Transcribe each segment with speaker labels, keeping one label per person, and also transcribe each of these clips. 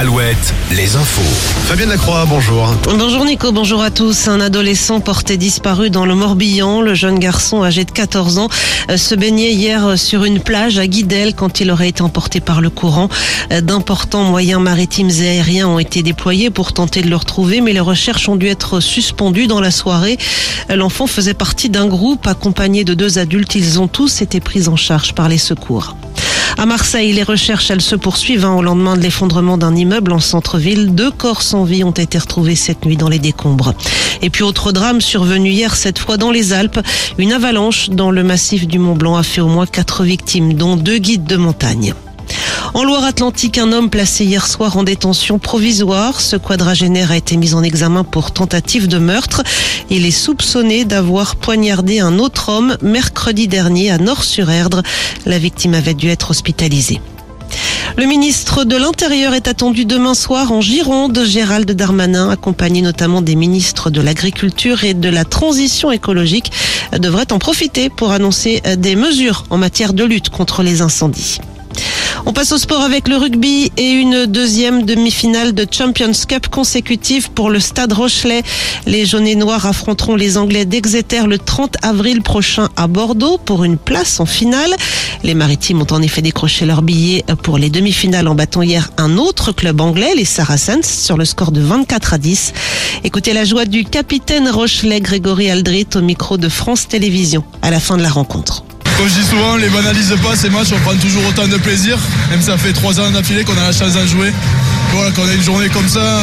Speaker 1: Alouette, les infos.
Speaker 2: Fabienne Lacroix, bonjour.
Speaker 3: Bonjour Nico, bonjour à tous. Un adolescent porté disparu dans le Morbihan. Le jeune garçon âgé de 14 ans euh, se baignait hier sur une plage à Guidel quand il aurait été emporté par le courant. Euh, D'importants moyens maritimes et aériens ont été déployés pour tenter de le retrouver, mais les recherches ont dû être suspendues dans la soirée. Euh, L'enfant faisait partie d'un groupe accompagné de deux adultes. Ils ont tous été pris en charge par les secours. À Marseille, les recherches, elles se poursuivent hein, au lendemain de l'effondrement d'un immeuble en centre-ville. Deux corps sans vie ont été retrouvés cette nuit dans les décombres. Et puis autre drame survenu hier, cette fois dans les Alpes. Une avalanche dans le massif du Mont Blanc a fait au moins quatre victimes, dont deux guides de montagne. En Loire-Atlantique, un homme placé hier soir en détention provisoire. Ce quadragénaire a été mis en examen pour tentative de meurtre. Il est soupçonné d'avoir poignardé un autre homme mercredi dernier à Nord-sur-Erdre. La victime avait dû être hospitalisée. Le ministre de l'Intérieur est attendu demain soir en Gironde. Gérald Darmanin, accompagné notamment des ministres de l'Agriculture et de la Transition écologique, devrait en profiter pour annoncer des mesures en matière de lutte contre les incendies. On passe au sport avec le rugby et une deuxième demi-finale de Champions Cup consécutive pour le Stade Rochelet. Les jaunes et noirs affronteront les Anglais d'Exeter le 30 avril prochain à Bordeaux pour une place en finale. Les Maritimes ont en effet décroché leur billet pour les demi-finales en battant hier un autre club anglais, les Saracens, sur le score de 24 à 10. Écoutez la joie du capitaine Rochelet Grégory Aldrit au micro de France Télévisions à la fin de la rencontre.
Speaker 4: Comme je dis souvent, les banalisent pas ces matchs, on prend toujours autant de plaisir. Même ça fait trois ans d'affilée qu'on a la chance d'en jouer. Voilà, quand on a une journée comme ça,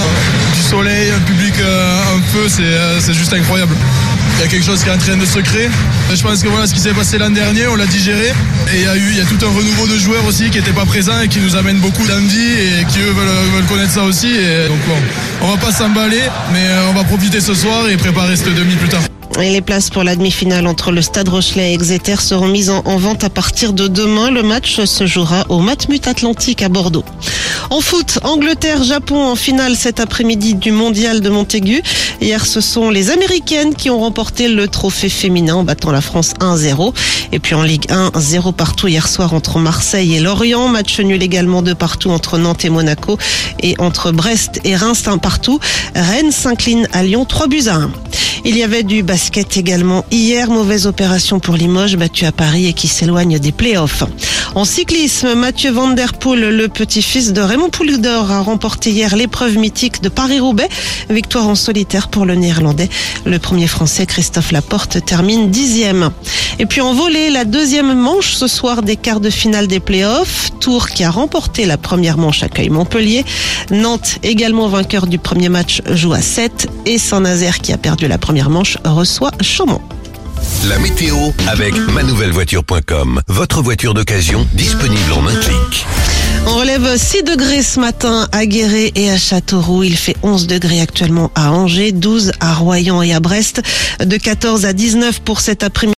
Speaker 4: du soleil, un public, euh, un feu, c'est, euh, c'est juste incroyable. Il y a quelque chose qui est en train de se créer. Je pense que voilà ce qui s'est passé l'an dernier, on l'a digéré. Et il y a eu, il y a tout un renouveau de joueurs aussi qui n'étaient pas présents et qui nous amènent beaucoup d'envie et qui eux veulent, veulent connaître ça aussi. Et donc bon, on va pas s'emballer, mais euh, on va profiter ce soir et préparer cette demi plus tard.
Speaker 3: Et les places pour la demi-finale entre le Stade Rochelet et Exeter seront mises en, en, vente à partir de demain. Le match se jouera au Matmut Atlantique à Bordeaux. En foot, Angleterre-Japon en finale cet après-midi du mondial de Montaigu. Hier, ce sont les Américaines qui ont remporté le trophée féminin en battant la France 1-0. Et puis en Ligue 1, 0 partout hier soir entre Marseille et Lorient. Match nul également de partout entre Nantes et Monaco. Et entre Brest et Reims, un partout. Rennes s'incline à Lyon 3 buts à 1. Il y avait du basket également hier. Mauvaise opération pour Limoges, battu à Paris et qui s'éloigne des playoffs. En cyclisme, Mathieu Van Der Poel, le petit-fils de Raymond Poulidor, a remporté hier l'épreuve mythique de Paris-Roubaix. Victoire en solitaire pour le néerlandais. Le premier français, Christophe Laporte, termine dixième. Et puis en volée, la deuxième manche ce soir des quarts de finale des playoffs. Tours qui a remporté la première manche accueille Montpellier. Nantes, également vainqueur du premier match, joue à 7. Et Saint-Nazaire qui a perdu la première manche reçoit Chaumont.
Speaker 1: La météo avec manouvellevoiture.com. Votre voiture d'occasion disponible en un clic.
Speaker 3: On relève 6 degrés ce matin à Guéret et à Châteauroux. Il fait 11 degrés actuellement à Angers, 12 à Royan et à Brest, de 14 à 19 pour cet après-midi.